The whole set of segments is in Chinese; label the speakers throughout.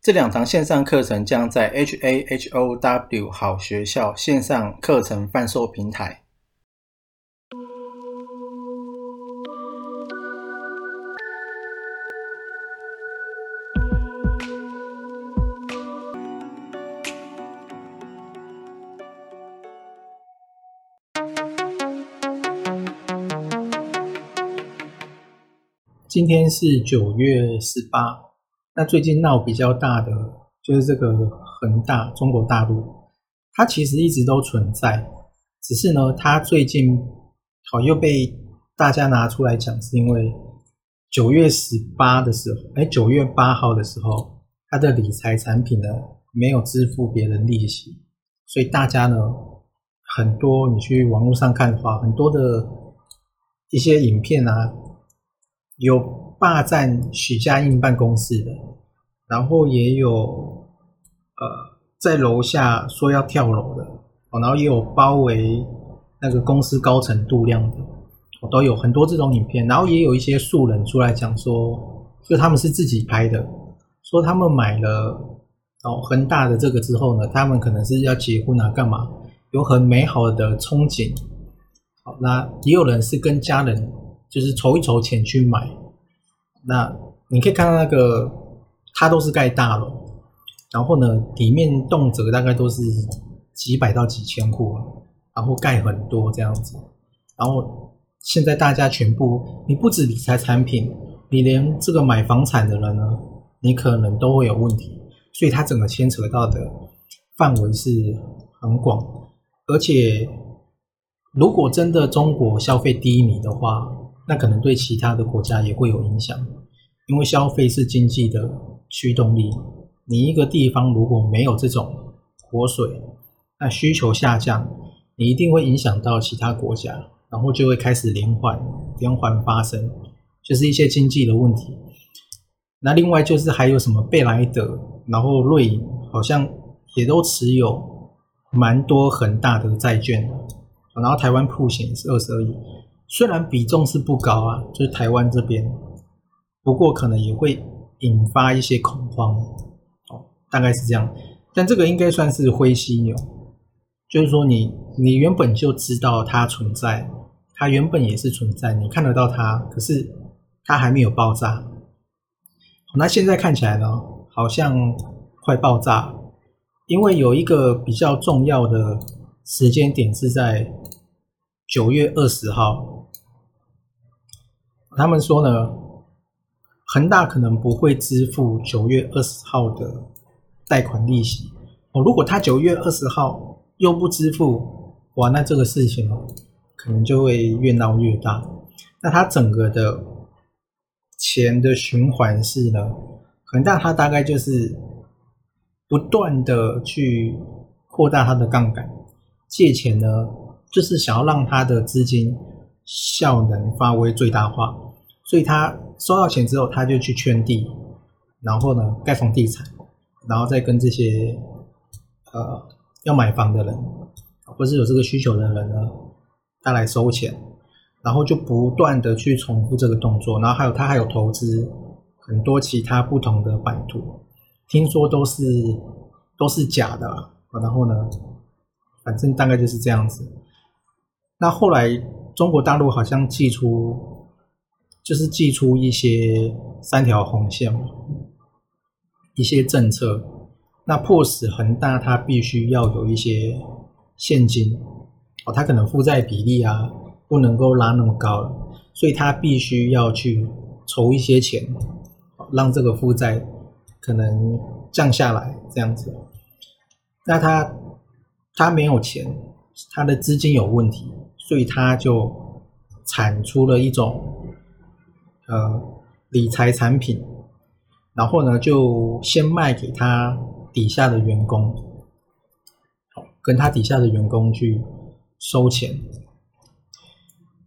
Speaker 1: 这两堂线上课程将在 HAHOW 好学校线上课程贩售平台。今天是九月十八，那最近闹比较大的就是这个恒大，中国大陆，它其实一直都存在，只是呢，它最近好又被大家拿出来讲，是因为九月十八的时候，哎，九月八号的时候，它的理财产品呢没有支付别人利息，所以大家呢很多你去网络上看的话，很多的一些影片啊。有霸占许家印办公室的，然后也有呃在楼下说要跳楼的，哦，然后也有包围那个公司高层度量的，哦，都有很多这种影片，然后也有一些素人出来讲说，就他们是自己拍的，说他们买了哦恒大的这个之后呢，他们可能是要结婚啊，干嘛，有很美好的憧憬，好，那也有人是跟家人。就是筹一筹钱去买，那你可以看到那个，它都是盖大楼，然后呢，里面动辄大概都是几百到几千户，然后盖很多这样子，然后现在大家全部，你不止理财产品，你连这个买房产的人呢，你可能都会有问题，所以它整个牵扯到的范围是很广，而且如果真的中国消费低迷的话，那可能对其他的国家也会有影响，因为消费是经济的驱动力。你一个地方如果没有这种活水，那需求下降，你一定会影响到其他国家，然后就会开始连环连环发生，就是一些经济的问题。那另外就是还有什么贝莱德，然后瑞银好像也都持有蛮多很大的债券，然后台湾普险是二十二亿。虽然比重是不高啊，就是台湾这边，不过可能也会引发一些恐慌，哦，大概是这样。但这个应该算是灰犀牛，就是说你你原本就知道它存在，它原本也是存在，你看得到它，可是它还没有爆炸。那现在看起来呢，好像快爆炸，因为有一个比较重要的时间点是在九月二十号。他们说呢，恒大可能不会支付九月二十号的贷款利息哦。如果他九月二十号又不支付，哇，那这个事情哦，可能就会越闹越大。那他整个的钱的循环是呢，恒大他大概就是不断的去扩大他的杠杆，借钱呢，就是想要让他的资金效能发挥最大化。所以他收到钱之后，他就去圈地，然后呢盖房地产，然后再跟这些呃要买房的人，或是有这个需求的人呢，他来收钱，然后就不断的去重复这个动作，然后还有他还有投资很多其他不同的版图，听说都是都是假的，然后呢，反正大概就是这样子。那后来中国大陆好像寄出。就是寄出一些三条红线嘛，一些政策，那迫使恒大它必须要有一些现金哦，它可能负债比例啊不能够拉那么高，所以它必须要去筹一些钱，让这个负债可能降下来这样子。那他他没有钱，他的资金有问题，所以他就产出了一种。呃，理财产品，然后呢，就先卖给他底下的员工，跟他底下的员工去收钱。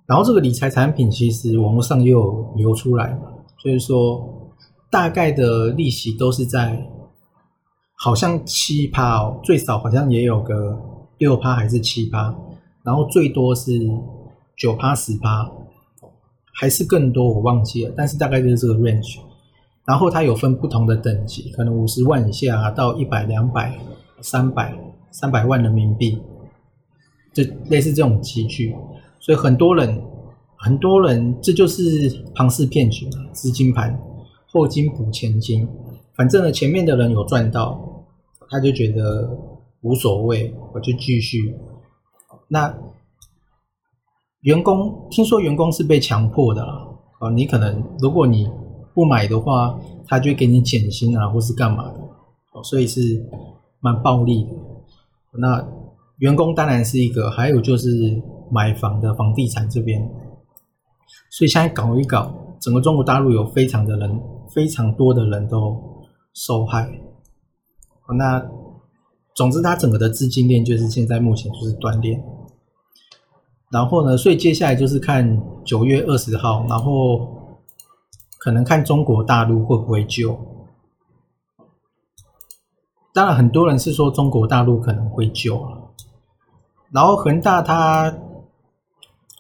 Speaker 1: 然后这个理财产品其实网络上也有流出来嘛，就是说大概的利息都是在好像七趴哦，最少好像也有个六趴还是七趴，然后最多是九趴十趴，还是更多我忘记了，但是大概就是这个 range。然后它有分不同的等级，可能五十万以下到一百、两百、三百、三百万人民币，就类似这种集聚。所以很多人，很多人，这就是庞氏骗局，资金盘，后金补前金，反正呢，前面的人有赚到，他就觉得无所谓，我就继续。那员工听说员工是被强迫的啦，啊，你可能如果你不买的话，他就给你减薪啊，或是干嘛的，哦，所以是蛮暴力的。那员工当然是一个，还有就是。买房的房地产这边，所以现在搞一搞，整个中国大陆有非常的人，非常多的人都受害。那总之，它整个的资金链就是现在目前就是断裂。然后呢，所以接下来就是看九月二十号，然后可能看中国大陆会不会救。当然，很多人是说中国大陆可能会救然后恒大它。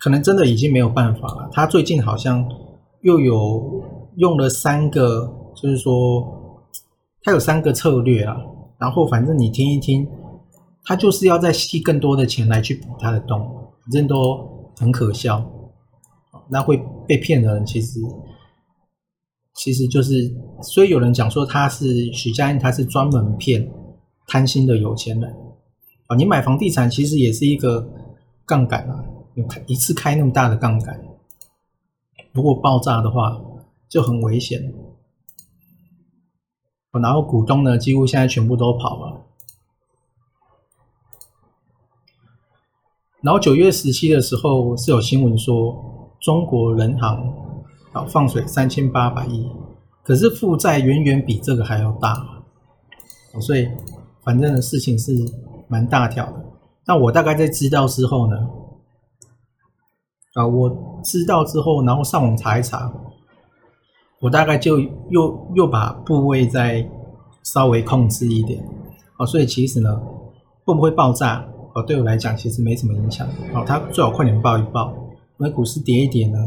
Speaker 1: 可能真的已经没有办法了。他最近好像又有用了三个，就是说他有三个策略啊。然后反正你听一听，他就是要再吸更多的钱来去补他的洞，反正都很可笑。那会被骗的人其实其实就是，所以有人讲说他是许家印，他是专门骗贪心的有钱人啊。你买房地产其实也是一个杠杆啊。你开一次开那么大的杠杆，如果爆炸的话就很危险。然后股东呢，几乎现在全部都跑了。然后九月十七的时候是有新闻说，中国人行啊放水三千八百亿，可是负债远远比这个还要大，所以反正的事情是蛮大条的。那我大概在知道之后呢？啊，我知道之后，然后上网查一查，我大概就又又把部位再稍微控制一点，啊，所以其实呢，会不会爆炸，哦，对我来讲其实没什么影响，哦，它最好快点报一报，因为股市跌一跌呢，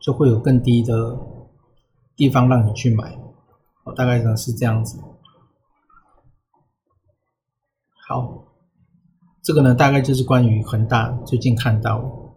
Speaker 1: 就会有更低的地方让你去买，哦，大概呢是这样子。好，这个呢大概就是关于恒大最近看到。